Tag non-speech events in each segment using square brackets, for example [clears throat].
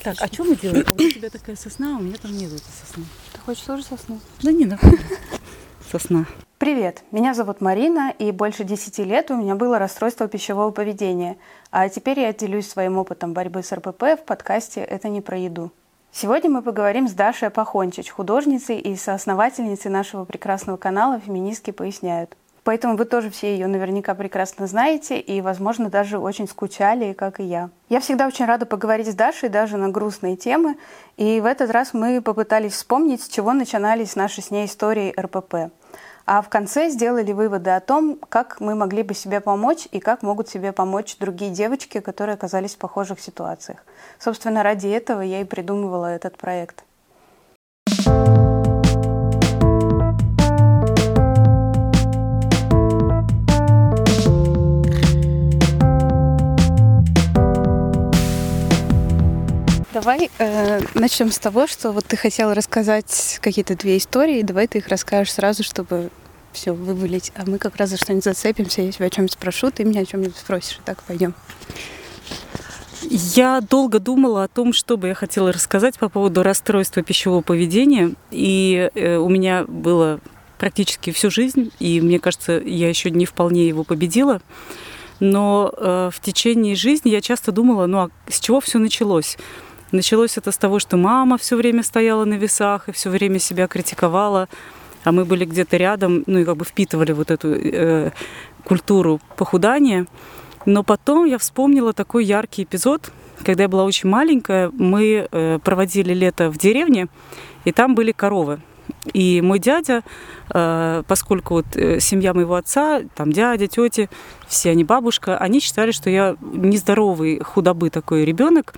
Так, а что мы делаем? А [clears throat] у тебя такая сосна, а у меня там нет этой сосны. Ты хочешь тоже сосну? Да не, нормально. [laughs] Сосна. Привет, меня зовут Марина, и больше 10 лет у меня было расстройство пищевого поведения. А теперь я делюсь своим опытом борьбы с РПП в подкасте «Это не про еду». Сегодня мы поговорим с Дашей Пахончич, художницей и соосновательницей нашего прекрасного канала «Феминистки поясняют». Поэтому вы тоже все ее наверняка прекрасно знаете и, возможно, даже очень скучали, как и я. Я всегда очень рада поговорить с Дашей даже на грустные темы. И в этот раз мы попытались вспомнить, с чего начинались наши с ней истории РПП. А в конце сделали выводы о том, как мы могли бы себе помочь и как могут себе помочь другие девочки, которые оказались в похожих ситуациях. Собственно, ради этого я и придумывала этот проект. Давай э, начнем с того, что вот ты хотела рассказать какие-то две истории. Давай ты их расскажешь сразу, чтобы все вывалить. А мы как раз за что-нибудь зацепимся. Я тебя о чем-нибудь спрошу, ты меня о чем-нибудь спросишь. Так, пойдем. Я долго думала о том, что бы я хотела рассказать по поводу расстройства пищевого поведения. И э, у меня было практически всю жизнь, и мне кажется, я еще не вполне его победила. Но э, в течение жизни я часто думала, ну а с чего все началось? Началось это с того, что мама все время стояла на весах и все время себя критиковала, а мы были где-то рядом, ну и как бы впитывали вот эту э, культуру похудания. Но потом я вспомнила такой яркий эпизод, когда я была очень маленькая, мы э, проводили лето в деревне, и там были коровы. И мой дядя, э, поскольку вот э, семья моего отца, там дядя, тети, все они бабушка, они считали, что я нездоровый худобы такой ребенок.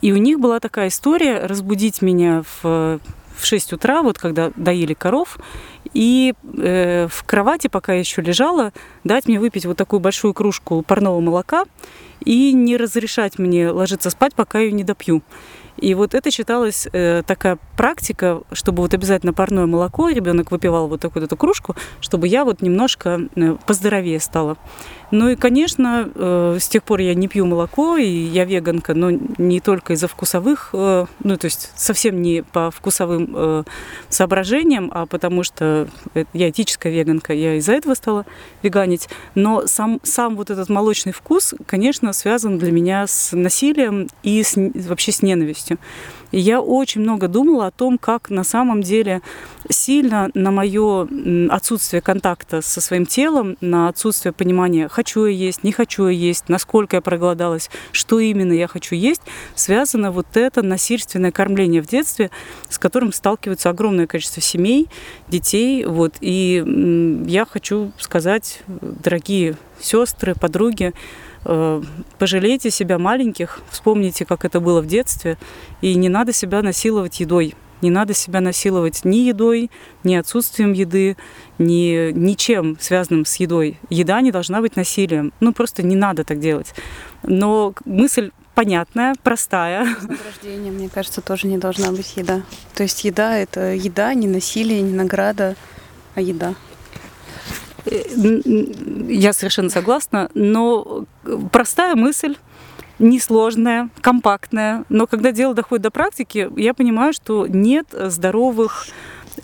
И у них была такая история разбудить меня в в 6 утра, вот когда доили коров, и э, в кровати, пока я еще лежала, дать мне выпить вот такую большую кружку парного молока и не разрешать мне ложиться спать, пока ее не допью. И вот это считалось э, такая практика, чтобы вот обязательно парное молоко, ребенок выпивал вот такую вот эту кружку, чтобы я вот немножко э, поздоровее стала. Ну и, конечно, э, с тех пор я не пью молоко, и я веганка, но не только из-за вкусовых, э, ну то есть совсем не по вкусовым э, соображениям, а потому что я этическая веганка, я из-за этого стала веганить. Но сам, сам вот этот молочный вкус, конечно, связан для меня с насилием и с, вообще с ненавистью. И я очень много думала о том, как на самом деле сильно на мое отсутствие контакта со своим телом, на отсутствие понимания, хочу я есть, не хочу я есть, насколько я проголодалась, что именно я хочу есть, связано вот это насильственное кормление в детстве, с которым сталкиваются огромное количество семей, детей. Вот. И я хочу сказать, дорогие сестры, подруги, Э, пожалейте себя маленьких, вспомните, как это было в детстве, и не надо себя насиловать едой. Не надо себя насиловать ни едой, ни отсутствием еды, ни ничем связанным с едой. Еда не должна быть насилием. Ну, просто не надо так делать. Но мысль понятная, простая. Вознаграждение, мне кажется, тоже не должна быть еда. То есть еда — это еда, не насилие, не награда, а еда. Я совершенно согласна, но простая мысль несложная, компактная, но когда дело доходит до практики, я понимаю, что нет здоровых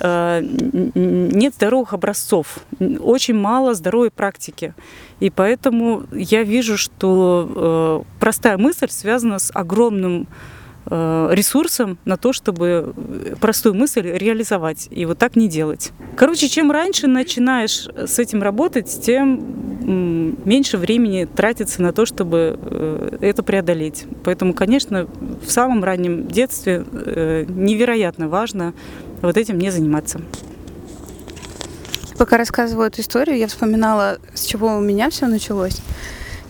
э, нет здоровых образцов, очень мало здоровой практики. И поэтому я вижу, что э, простая мысль связана с огромным Э, ресурсом на то, чтобы простую мысль реализовать и вот так не делать. Короче, чем раньше начинаешь с этим работать, тем меньше времени тратится на то, чтобы э, это преодолеть. Поэтому, конечно, в самом раннем детстве э, невероятно важно вот этим не заниматься. Пока рассказываю эту историю, я вспоминала, с чего у меня все началось.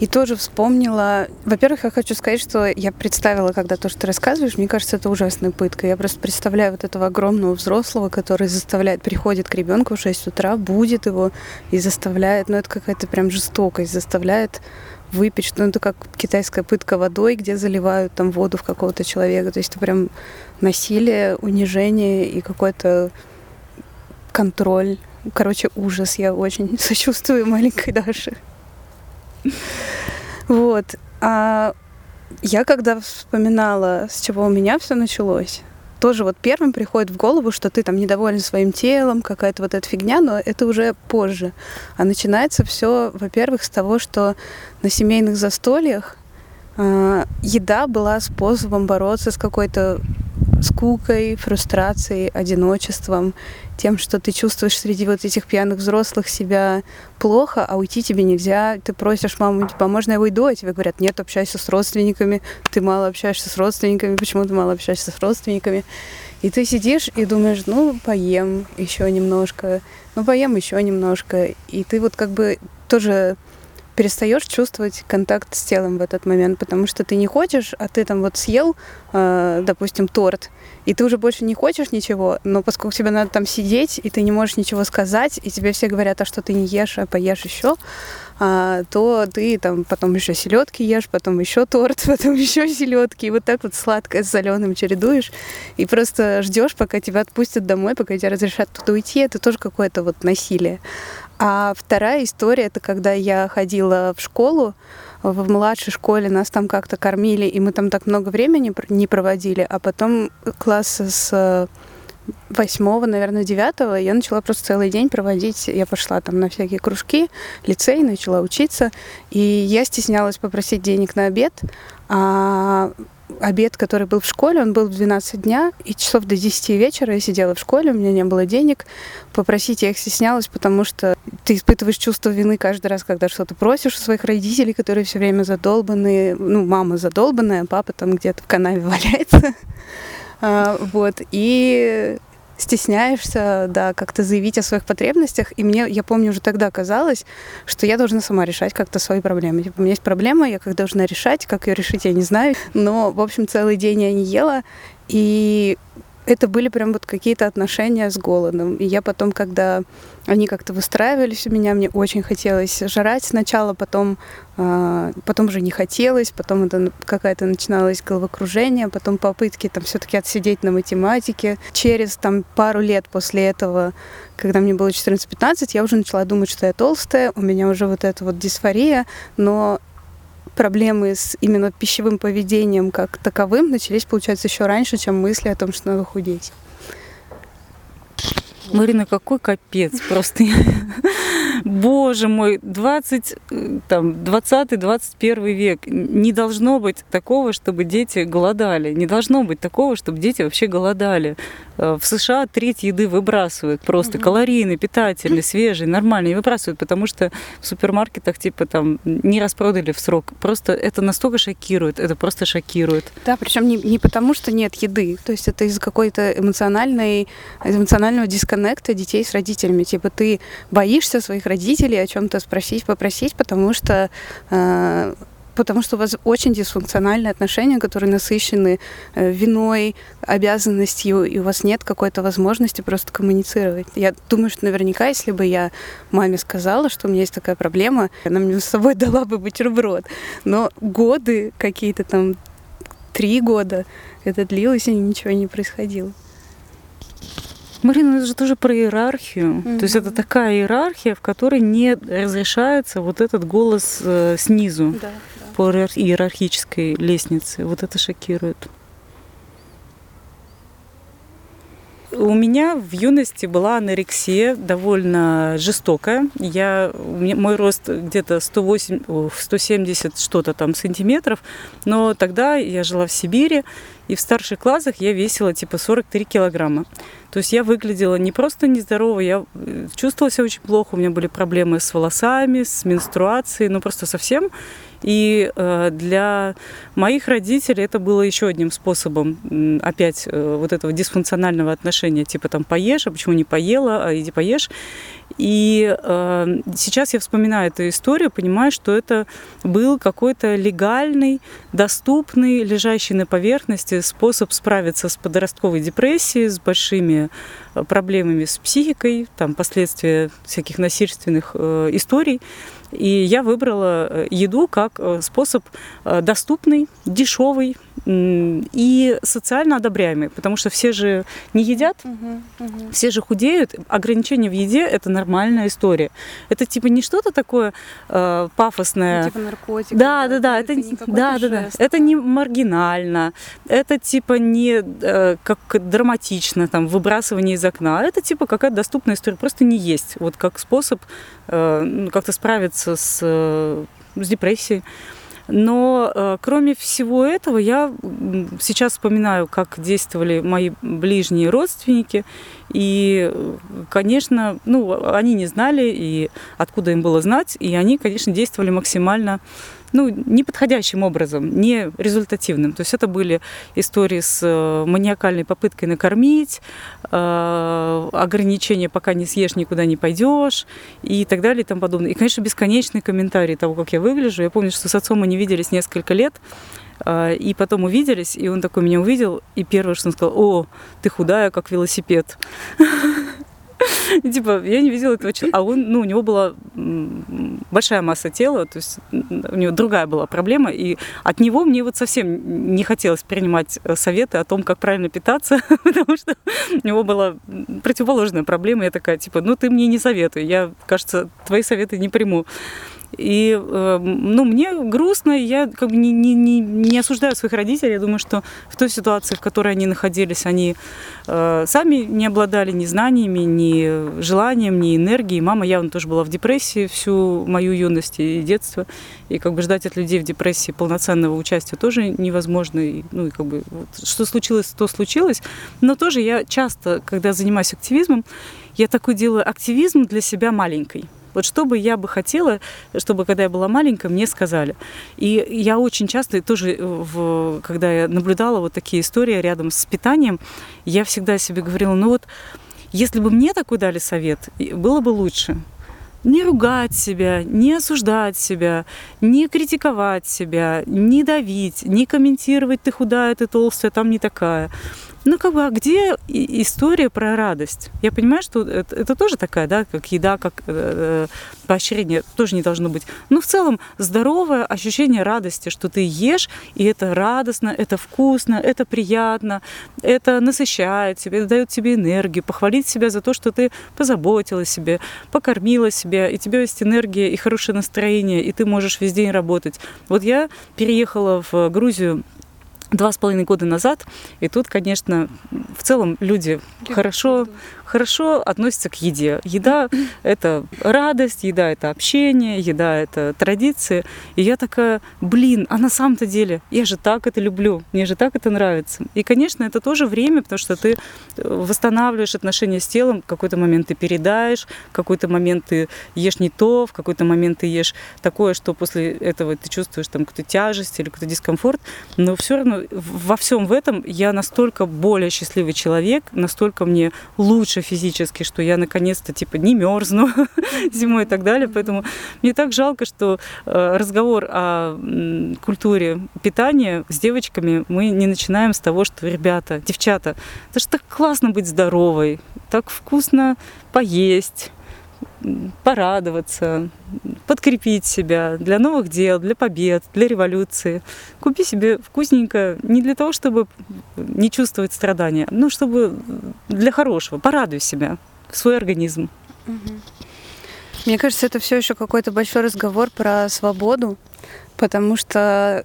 И тоже вспомнила... Во-первых, я хочу сказать, что я представила, когда то, что ты рассказываешь, мне кажется, это ужасная пытка. Я просто представляю вот этого огромного взрослого, который заставляет, приходит к ребенку в 6 утра, будет его и заставляет, ну это какая-то прям жестокость, заставляет что ну, это как китайская пытка водой, где заливают там воду в какого-то человека. То есть это прям насилие, унижение и какой-то контроль. Короче, ужас. Я очень [laughs] сочувствую маленькой Даше. [laughs] Вот. А Я когда вспоминала, с чего у меня все началось, тоже вот первым приходит в голову, что ты там недоволен своим телом, какая-то вот эта фигня, но это уже позже. А начинается все, во-первых, с того, что на семейных застольях э, еда была способом бороться с какой-то скукой, фрустрацией, одиночеством, тем, что ты чувствуешь среди вот этих пьяных взрослых себя плохо, а уйти тебе нельзя. Ты просишь маму, типа, можно я уйду? А тебе говорят, нет, общайся с родственниками. Ты мало общаешься с родственниками. Почему ты мало общаешься с родственниками? И ты сидишь и думаешь, ну, поем еще немножко, ну, поем еще немножко. И ты вот как бы тоже перестаешь чувствовать контакт с телом в этот момент, потому что ты не хочешь, а ты там вот съел, э, допустим, торт, и ты уже больше не хочешь ничего, но поскольку тебе надо там сидеть, и ты не можешь ничего сказать, и тебе все говорят, а что ты не ешь, а поешь еще, а, то ты там потом еще селедки ешь, потом еще торт, [laughs] потом еще селедки, и вот так вот сладкое с соленым чередуешь, и просто ждешь, пока тебя отпустят домой, пока тебя разрешат туда уйти, это тоже какое-то вот насилие. А вторая история, это когда я ходила в школу, в младшей школе нас там как-то кормили, и мы там так много времени не проводили, а потом класса с восьмого, наверное, девятого я начала просто целый день проводить. Я пошла там на всякие кружки, лицей, начала учиться. И я стеснялась попросить денег на обед. А обед, который был в школе, он был в 12 дня, и часов до 10 вечера я сидела в школе, у меня не было денег. Попросить я их стеснялась, потому что ты испытываешь чувство вины каждый раз, когда что-то просишь у своих родителей, которые все время задолбаны. Ну, мама задолбанная, папа там где-то в канаве [laughs] валяется. А, вот. И стесняешься, да, как-то заявить о своих потребностях. И мне, я помню, уже тогда казалось, что я должна сама решать как-то свои проблемы. Типа, у меня есть проблема, я как должна решать, как ее решить, я не знаю. Но, в общем, целый день я не ела. И это были прям вот какие-то отношения с голодом. И я потом, когда они как-то выстраивались у меня, мне очень хотелось жрать сначала, потом, э, потом уже не хотелось, потом это какая-то начиналось головокружение, потом попытки там все-таки отсидеть на математике. Через там пару лет после этого, когда мне было 14-15, я уже начала думать, что я толстая, у меня уже вот эта вот дисфория, но проблемы с именно пищевым поведением как таковым начались, получается, еще раньше, чем мысли о том, что надо худеть. Марина, какой капец просто. [laughs] Боже мой, 20, э, там, 20-21 век. Не должно быть такого, чтобы дети голодали. Не должно быть такого, чтобы дети вообще голодали. Э, в США треть еды выбрасывают просто угу. калорийный, питательный, свежий, нормальный, выбрасывают, потому что в супермаркетах типа там не распродали в срок. Просто это настолько шокирует, это просто шокирует. Да, причем не, не потому, что нет еды, то есть это из какой-то эмоциональной, эмоционального дисконнекта детей с родителями. Типа ты боишься своих родителей о чем-то спросить, попросить, потому что э, потому что у вас очень дисфункциональные отношения, которые насыщены э, виной, обязанностью, и у вас нет какой-то возможности просто коммуницировать. Я думаю, что наверняка, если бы я маме сказала, что у меня есть такая проблема, она мне с собой [laughs] дала бы бутерброд. Но годы какие-то там, три года это длилось, и ничего не происходило. Марина, это же тоже про иерархию. Mm-hmm. То есть это такая иерархия, в которой не разрешается вот этот голос э, снизу. Да по иерархической лестнице. Вот это шокирует. У меня в юности была анорексия довольно жестокая. Я, мой рост где-то 108, 170 что-то там сантиметров, но тогда я жила в Сибири, и в старших классах я весила типа 43 килограмма. То есть я выглядела не просто нездорово, я э, чувствовала себя очень плохо, у меня были проблемы с волосами, с менструацией, ну просто совсем. И э, для моих родителей это было еще одним способом опять э, вот этого дисфункционального отношения, типа там поешь, а почему не поела, а иди поешь. И э, сейчас я вспоминаю эту историю, понимаю, что это был какой-то легальный, доступный, лежащий на поверхности способ справиться с подростковой депрессией, с большими э, проблемами с психикой, там последствия всяких насильственных э, историй. И я выбрала э, еду как э, способ доступный, дешевый, и социально одобряемый, потому что все же не едят, угу, угу. все же худеют. Ограничения в еде это нормальная история. Это типа не что-то такое э, пафосное. Ну, типа наркотик. Да, да, да. Это, это да, да, да. Это не маргинально. Это типа не э, как драматично, там, выбрасывание из окна. Это типа какая-то доступная история. Просто не есть. Вот как способ э, ну, как-то справиться с, э, с депрессией. Но э, кроме всего этого, я сейчас вспоминаю, как действовали мои ближние родственники. И, конечно, ну, они не знали, и откуда им было знать, и они, конечно, действовали максимально ну, неподходящим образом, не результативным. То есть это были истории с э, маниакальной попыткой накормить, э, ограничения, пока не съешь, никуда не пойдешь и так далее и тому подобное. И, конечно, бесконечные комментарии того, как я выгляжу. Я помню, что с отцом мы не виделись несколько лет, и потом увиделись, и он такой меня увидел, и первое, что он сказал, о, ты худая, как велосипед. [laughs] Типа, я не видела этого человека. А он, ну, у него была большая масса тела, то есть у него другая была проблема, и от него мне вот совсем не хотелось принимать э, советы о том, как правильно питаться, [laughs] потому что у него была противоположная проблема. Я такая, типа, ну, ты мне не советуй, я, кажется, твои советы не приму. И э, ну, мне грустно, я как бы не, не, не, не осуждаю своих родителей. Я думаю, что в той ситуации, в которой они находились, они э, сами не обладали ни знаниями, ни желанием, ни энергией. Мама явно тоже была в депрессии всю мою юность и детство. И как бы ждать от людей в депрессии полноценного участия тоже невозможно. И, ну и как бы вот, что случилось, то случилось. Но тоже я часто, когда занимаюсь активизмом, я такой делаю активизм для себя маленькой. Вот что бы я бы хотела, чтобы когда я была маленькая, мне сказали. И я очень часто тоже, в, когда я наблюдала вот такие истории рядом с питанием, я всегда себе говорила, ну вот, если бы мне такой дали совет, было бы лучше не ругать себя, не осуждать себя, не критиковать себя, не давить, не комментировать, ты худая, ты толстая, там не такая. Ну, как бы, а где история про радость? Я понимаю, что это, это тоже такая, да, как еда, как э, э, поощрение, тоже не должно быть. Но в целом здоровое ощущение радости, что ты ешь, и это радостно, это вкусно, это приятно, это насыщает тебя, это дает тебе энергию, похвалить себя за то, что ты позаботилась себе, покормила себя, и у тебя есть энергия и хорошее настроение, и ты можешь весь день работать. Вот я переехала в Грузию два с половиной года назад. И тут, конечно, в целом люди хорошо, хорошо относятся к еде. Еда — это радость, еда — это общение, еда — это традиции. И я такая, блин, а на самом-то деле я же так это люблю, мне же так это нравится. И, конечно, это тоже время, потому что ты э, восстанавливаешь отношения с телом, в какой-то момент ты передаешь, в какой-то момент ты ешь не то, в какой-то момент ты ешь такое, что после этого ты чувствуешь там какую-то тяжесть или какой-то дискомфорт. Но все равно во всем в этом я настолько более счастливый человек, настолько мне лучше лучше физически, что я наконец-то типа не мерзну [laughs] зимой и так далее. Поэтому мне так жалко, что э, разговор о культуре питания с девочками мы не начинаем с того, что ребята, девчата, это же так классно быть здоровой, так вкусно поесть порадоваться, подкрепить себя для новых дел, для побед, для революции. Купи себе вкусненько не для того, чтобы не чувствовать страдания, но чтобы для хорошего. Порадуй себя, свой организм. Мне кажется, это все еще какой-то большой разговор про свободу, потому что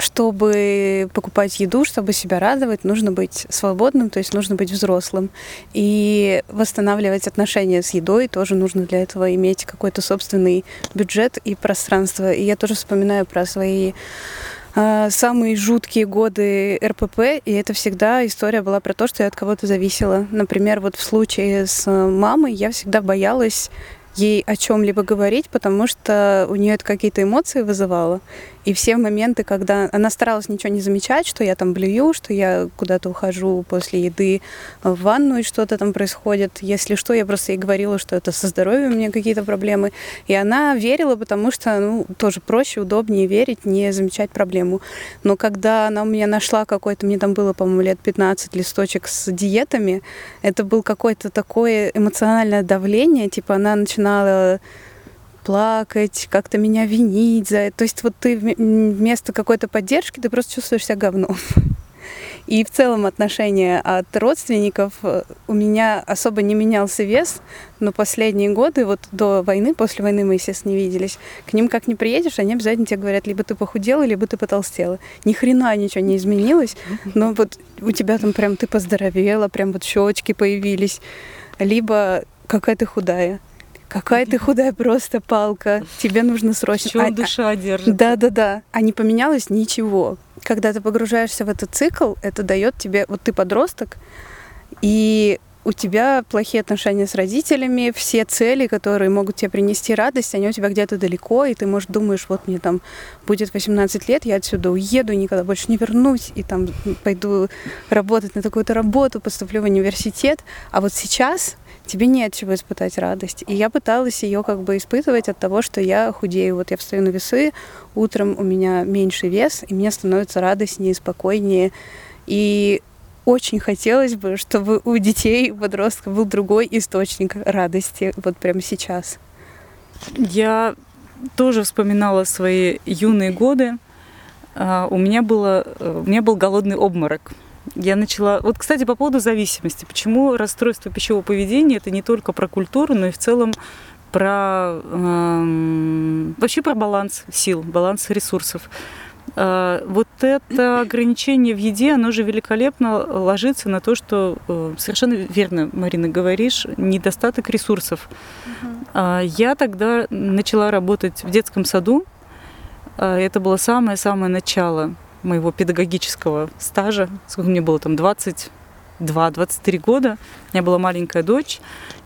чтобы покупать еду, чтобы себя радовать, нужно быть свободным, то есть нужно быть взрослым. И восстанавливать отношения с едой тоже нужно для этого иметь какой-то собственный бюджет и пространство. И я тоже вспоминаю про свои а, самые жуткие годы РПП, и это всегда история была про то, что я от кого-то зависела. Например, вот в случае с мамой я всегда боялась ей о чем-либо говорить, потому что у нее это какие-то эмоции вызывало. И все моменты, когда она старалась ничего не замечать, что я там блюю, что я куда-то ухожу после еды в ванну и что-то там происходит. Если что, я просто ей говорила, что это со здоровьем у меня какие-то проблемы. И она верила, потому что, ну, тоже проще, удобнее верить, не замечать проблему. Но когда она у меня нашла какой-то, мне там было, по-моему, лет 15 листочек с диетами, это был какое-то такое эмоциональное давление, типа она начинала плакать, как-то меня винить за это. То есть вот ты вместо какой-то поддержки, ты просто чувствуешь себя говном. И в целом отношения от родственников э, у меня особо не менялся вес, но последние годы, вот до войны, после войны мы, естественно, не виделись, к ним как не приедешь, они обязательно тебе говорят, либо ты похудела, либо ты потолстела. Ни хрена ничего не изменилось, но вот у тебя там прям ты поздоровела, прям вот щечки появились, либо какая ты худая. Какая ты худая просто палка. Тебе нужно срочно. Чем а, душа держит? Да, да, да. А не поменялось ничего когда ты погружаешься в этот цикл, это дает тебе, вот ты подросток, и у тебя плохие отношения с родителями, все цели, которые могут тебе принести радость, они у тебя где-то далеко, и ты, может, думаешь, вот мне там будет 18 лет, я отсюда уеду, никогда больше не вернусь, и там пойду работать на такую-то работу, поступлю в университет. А вот сейчас тебе не от чего испытать радость. И я пыталась ее как бы испытывать от того, что я худею. Вот я встаю на весы, утром у меня меньше вес, и мне становится радостнее, спокойнее. И очень хотелось бы, чтобы у детей, у подростков был другой источник радости вот прямо сейчас. Я тоже вспоминала свои юные годы. А, у меня, было, э, у меня был голодный обморок я начала... Вот, кстати, по поводу зависимости. Почему расстройство пищевого поведения это не только про культуру, но и в целом про эм, вообще про баланс сил, баланс ресурсов. Э, вот это [clears throat] ограничение в еде, оно же великолепно ложится на то, что э, совершенно верно, Марина, говоришь, недостаток ресурсов. Угу. Я тогда начала работать в детском саду. Э, это было самое-самое начало моего педагогического стажа, сколько мне было там, 22-23 года, у меня была маленькая дочь,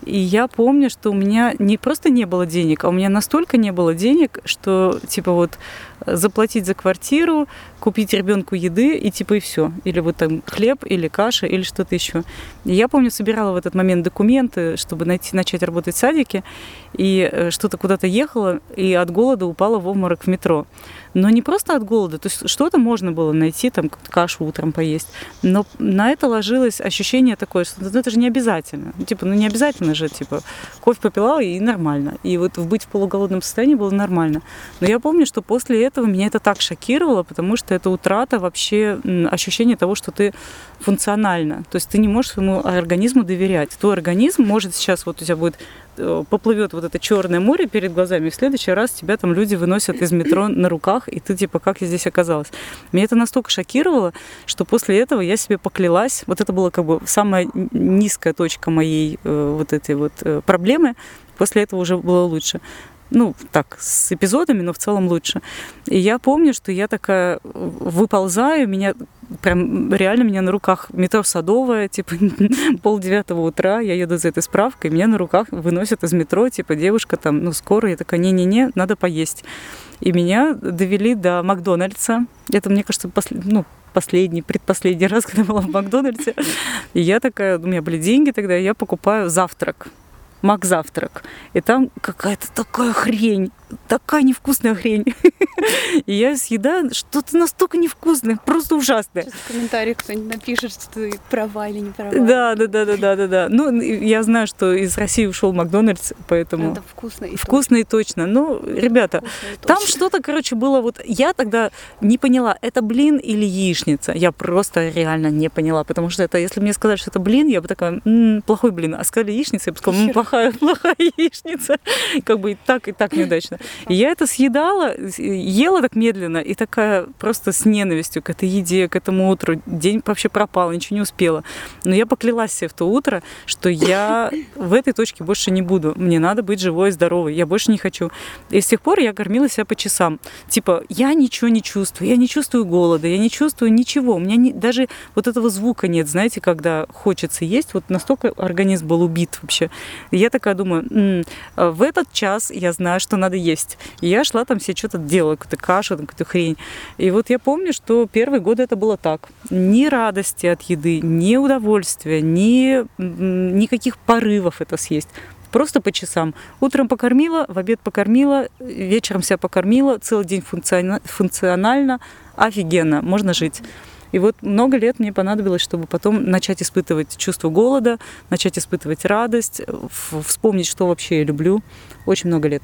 и я помню, что у меня не просто не было денег, а у меня настолько не было денег, что типа вот заплатить за квартиру, купить ребенку еды и типа и все. Или вот там хлеб, или каша, или что-то еще. И я помню, собирала в этот момент документы, чтобы найти, начать работать в садике, и э, что-то куда-то ехала, и от голода упала в обморок в метро. Но не просто от голода, то есть что-то можно было найти, там кашу утром поесть, но на это ложилось ощущение такое, что ну, это же не обязательно. Типа, ну не обязательно же, типа, кофе попила и нормально. И вот быть в полуголодном состоянии было нормально. Но я помню, что после этого меня это так шокировало, потому что это утрата вообще ощущения того, что ты функционально. То есть ты не можешь своему организму доверять. Твой организм может сейчас, вот у тебя будет Э, поплывет вот это черное море перед глазами, и в следующий раз тебя там люди выносят из метро [clears throat] на руках, и ты типа, как я здесь оказалась? Меня это настолько шокировало, что после этого я себе поклялась, вот это была как бы самая низкая точка моей э, вот этой вот э, проблемы, после этого уже было лучше ну, так, с эпизодами, но в целом лучше. И я помню, что я такая выползаю, меня прям реально меня на руках метро Садовое, типа [laughs] пол девятого утра, я еду за этой справкой, меня на руках выносят из метро, типа девушка там, ну скоро, я такая, не-не-не, надо поесть. И меня довели до Макдональдса. Это, мне кажется, после, ну, последний, предпоследний [laughs] раз, когда была в Макдональдсе. И я такая, у меня были деньги тогда, я покупаю завтрак. Мак завтрак. И там какая-то такая хрень такая невкусная хрень. [laughs] И я съедаю что-то настолько невкусное, просто ужасное. Сейчас в комментариях кто-нибудь напишет, что ты права или не права. Да, да, да, да, да, да, да. Ну, я знаю, что из России ушел Макдональдс, поэтому... Это вкусно и Вкусно и точно. Ну, ребята, там что-то, короче, было вот... Я тогда не поняла, это блин или яичница. Я просто реально не поняла, потому что это, если мне сказали, что это блин, я бы такая, м-м, плохой блин. А сказали яичница, я бы сказала, м-м, плохая, [laughs] плохая яичница. Как бы и так, и так неудачно. И я это съедала, ела так медленно и такая просто с ненавистью к этой еде, к этому утру. День вообще пропал, ничего не успела. Но я поклялась себе в то утро, что я в этой точке больше не буду. Мне надо быть живой и здоровой. Я больше не хочу. И с тех пор я кормила себя по часам. Типа, я ничего не чувствую, я не чувствую голода, я не чувствую ничего. У меня не, даже вот этого звука нет, знаете, когда хочется есть. Вот настолько организм был убит вообще. И я такая думаю, м-м, в этот час я знаю, что надо есть. И я шла там себе что-то делала, какую-то кашу, там, какую-то хрень. И вот я помню, что первые годы это было так. Ни радости от еды, ни удовольствия, ни никаких порывов это съесть просто по часам. Утром покормила, в обед покормила, вечером себя покормила, целый день функционально, офигенно, можно жить. И вот много лет мне понадобилось, чтобы потом начать испытывать чувство голода, начать испытывать радость, вспомнить, что вообще я люблю. Очень много лет.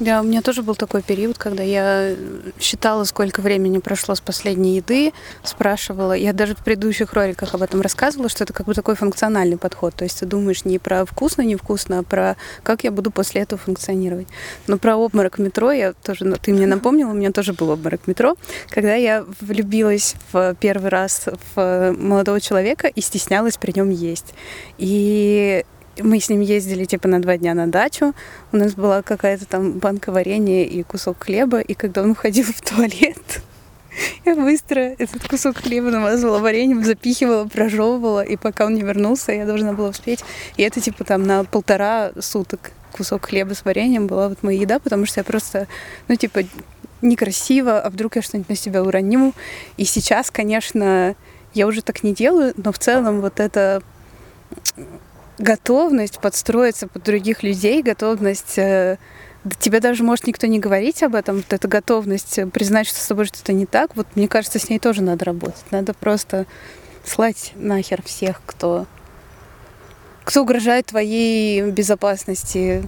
Да, у меня тоже был такой период, когда я считала, сколько времени прошло с последней еды, спрашивала. Я даже в предыдущих роликах об этом рассказывала, что это как бы такой функциональный подход. То есть ты думаешь не про вкусно, невкусно, а про как я буду после этого функционировать. Но про обморок метро я тоже, ну, ты мне напомнила, у меня тоже был обморок метро, когда я влюбилась в первый раз в молодого человека и стеснялась при нем есть. И мы с ним ездили типа на два дня на дачу. У нас была какая-то там банка варенья и кусок хлеба. И когда он уходил в туалет, [laughs] я быстро этот кусок хлеба намазывала вареньем, запихивала, прожевывала. И пока он не вернулся, я должна была успеть. И это типа там на полтора суток кусок хлеба с вареньем была вот моя еда, потому что я просто, ну типа, некрасиво, а вдруг я что-нибудь на себя уроню. И сейчас, конечно, я уже так не делаю, но в целом вот это готовность подстроиться под других людей, готовность э, тебе даже может никто не говорить об этом, вот эта готовность признать, что с тобой что-то не так, вот мне кажется, с ней тоже надо работать. Надо просто слать нахер всех, кто, кто угрожает твоей безопасности,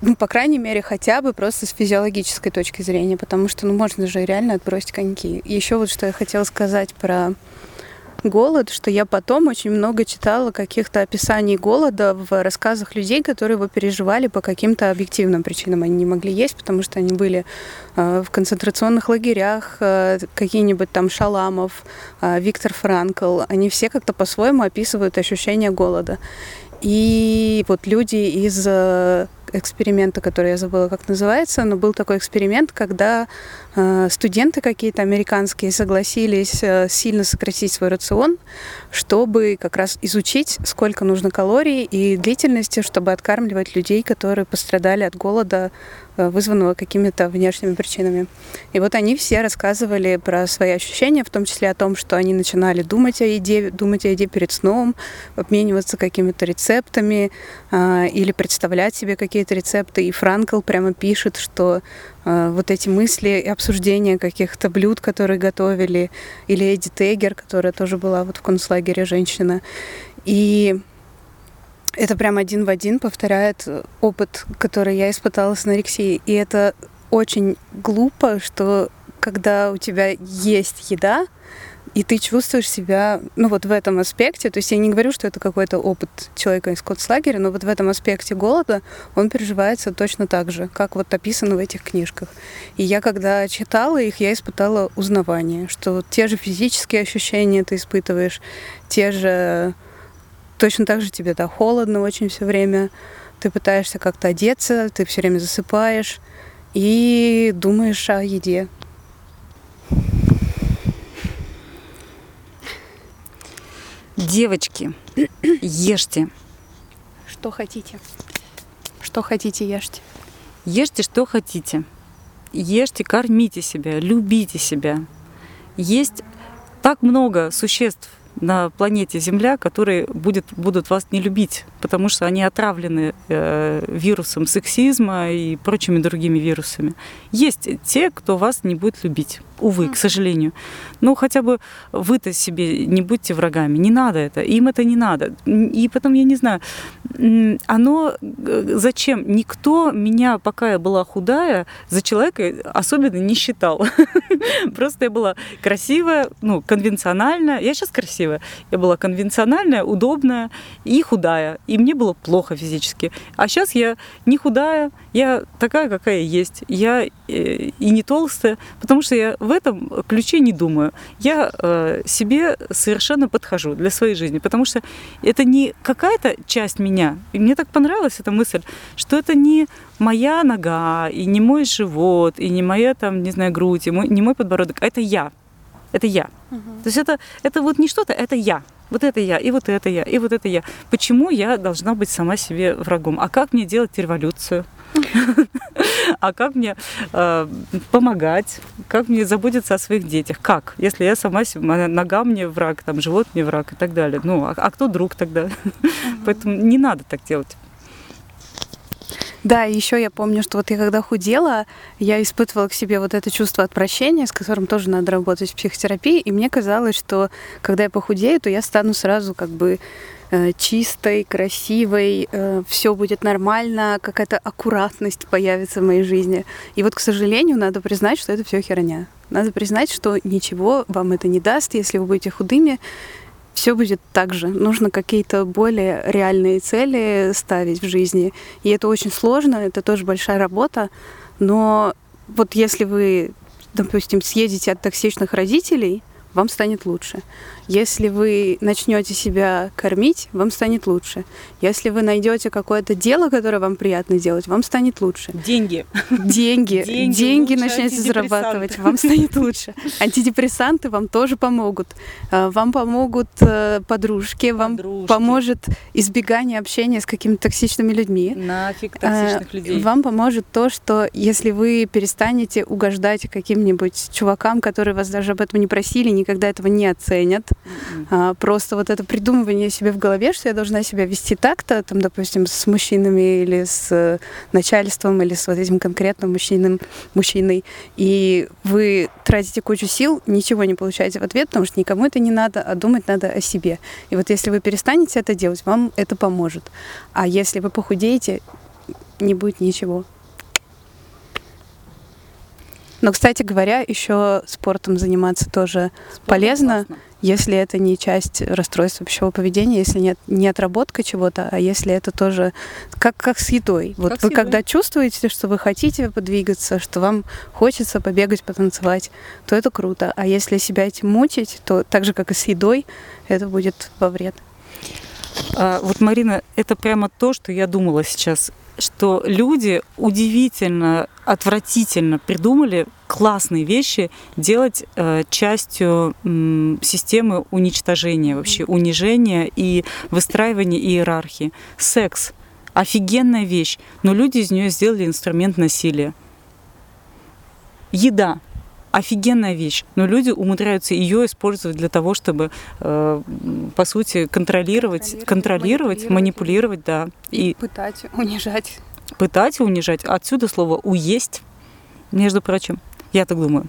ну, по крайней мере, хотя бы просто с физиологической точки зрения, потому что, ну, можно же реально отбросить коньки. И еще вот что я хотела сказать про голод, что я потом очень много читала каких-то описаний голода в рассказах людей, которые его переживали по каким-то объективным причинам. Они не могли есть, потому что они были э, в концентрационных лагерях, э, какие-нибудь там Шаламов, э, Виктор Франкл. Они все как-то по-своему описывают ощущение голода. И вот люди из эксперимента, который я забыла, как называется, но был такой эксперимент, когда студенты какие-то американские согласились э, сильно сократить свой рацион, чтобы как раз изучить, сколько нужно калорий и длительности, чтобы откармливать людей, которые пострадали от голода Э, вызванного какими-то внешними причинами. И вот они все рассказывали про свои ощущения, в том числе о том, что они начинали думать о еде, думать о еде перед сном, обмениваться какими-то рецептами э, или представлять себе какие-то рецепты. И Франкл прямо пишет, что э, вот эти мысли и обсуждения каких-то блюд, которые готовили, или Эдди Тегер, которая тоже была вот в концлагере женщина. И это прям один в один повторяет опыт, который я испытала с анорексией. И это очень глупо, что когда у тебя есть еда, и ты чувствуешь себя, ну вот в этом аспекте, то есть я не говорю, что это какой-то опыт человека из концлагеря, но вот в этом аспекте голода он переживается точно так же, как вот описано в этих книжках. И я когда читала их, я испытала узнавание, что те же физические ощущения ты испытываешь, те же точно так же тебе да, холодно очень все время. Ты пытаешься как-то одеться, ты все время засыпаешь и думаешь о еде. Девочки, ешьте. Что хотите? Что хотите, ешьте. Ешьте, что хотите. Ешьте, кормите себя, любите себя. Есть так много существ на планете Земля, которые будет, будут вас не любить, потому что они отравлены э, вирусом сексизма и прочими другими вирусами. Есть те, кто вас не будет любить. Увы, к сожалению. Ну, хотя бы вы-то себе не будьте врагами. Не надо это. Им это не надо. И потом, я не знаю, оно э, зачем? Никто меня, пока я была худая, за человека особенно не считал. [laughs] Просто я была красивая, ну, конвенциональная. Я сейчас красивая. Я была конвенциональная, удобная и худая. И мне было плохо физически. А сейчас я не худая, я такая, какая есть. Я э, и не толстая, потому что я в этом ключе не думаю. Я э, себе совершенно подхожу для своей жизни, потому что это не какая-то часть меня. И мне так понравилась эта мысль, что это не моя нога, и не мой живот, и не моя там, не знаю, грудь, и мой, не мой подбородок, а это я. Это я. Угу. То есть это, это вот не что-то, это я. Вот это я, и вот это я, и вот это я. Почему я должна быть сама себе врагом? А как мне делать революцию? А как мне э, помогать? Как мне заботиться о своих детях? Как? Если я сама себе, нога мне враг, там, живот мне враг и так далее. Ну, а, а кто друг тогда? Поэтому не надо так делать. Да, и еще я помню, что вот я когда худела, я испытывала к себе вот это чувство отвращения, с которым тоже надо работать в психотерапии, и мне казалось, что когда я похудею, то я стану сразу как бы э, чистой, красивой, э, все будет нормально, какая-то аккуратность появится в моей жизни. И вот, к сожалению, надо признать, что это все херня. Надо признать, что ничего вам это не даст, если вы будете худыми все будет так же. Нужно какие-то более реальные цели ставить в жизни. И это очень сложно, это тоже большая работа. Но вот если вы, допустим, съедете от токсичных родителей, вам станет лучше. Если вы начнете себя кормить, вам станет лучше. Если вы найдете какое-то дело, которое вам приятно делать, вам станет лучше. Деньги. Деньги. [laughs] Деньги, Деньги начнете зарабатывать, вам станет лучше. Антидепрессанты вам тоже помогут. А, вам помогут э, подружки, вам подружки. поможет избегание общения с какими-то токсичными людьми. Нафиг токсичных а, людей. Вам поможет то, что если вы перестанете угождать каким-нибудь чувакам, которые вас даже об этом не просили, никогда этого не оценят, а, просто вот это придумывание себе в голове, что я должна себя вести так-то, там, допустим, с мужчинами или с э, начальством, или с вот этим конкретным мужчиной, мужчиной, и вы тратите кучу сил, ничего не получаете в ответ, потому что никому это не надо, а думать надо о себе. И вот если вы перестанете это делать, вам это поможет. А если вы похудеете, не будет ничего. Но, кстати говоря, еще спортом заниматься тоже Спорт полезно. Классно если это не часть расстройства пищевого поведения, если нет не отработка чего-то, а если это тоже как, как с едой. Вот как вы когда чувствуете, что вы хотите подвигаться, что вам хочется побегать, потанцевать, то это круто. А если себя этим мучить, то так же, как и с едой, это будет во вред. А, вот, Марина, это прямо то, что я думала сейчас что люди удивительно, отвратительно придумали классные вещи делать э, частью э, системы уничтожения, вообще унижения и выстраивания иерархии. Секс офигенная вещь, но люди из нее сделали инструмент насилия. Еда офигенная вещь, но люди умудряются ее использовать для того, чтобы, э, по сути, контролировать, контролировать, контролировать манипулировать, манипулировать, да. И, и пытать, унижать. Пытать, унижать. Отсюда слово «уесть», между прочим. Я так думаю.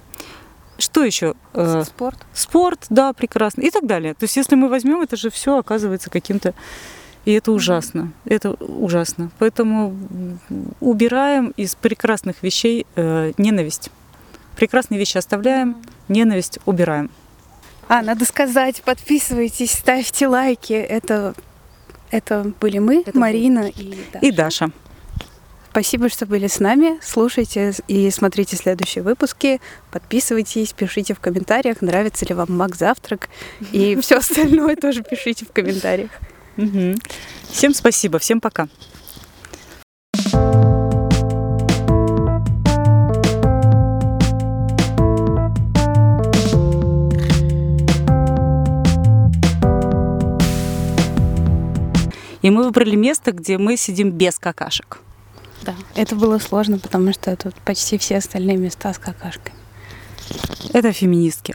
Что еще? Э, спорт. Спорт, да, прекрасно. И так далее. То есть, если мы возьмем, это же все оказывается каким-то и это ужасно. Это ужасно. Поэтому убираем из прекрасных вещей э, ненависть. Прекрасные вещи оставляем, ненависть убираем. А, надо сказать, подписывайтесь, ставьте лайки. Это, это были мы, это Марина и Даша. и Даша. Спасибо, что были с нами. Слушайте и смотрите следующие выпуски. Подписывайтесь, пишите в комментариях, нравится ли вам Мак завтрак. И [laughs] все остальное тоже пишите в комментариях. Всем спасибо, всем пока. И мы выбрали место, где мы сидим без какашек. Да, это было сложно, потому что тут почти все остальные места с какашками. Это феминистки.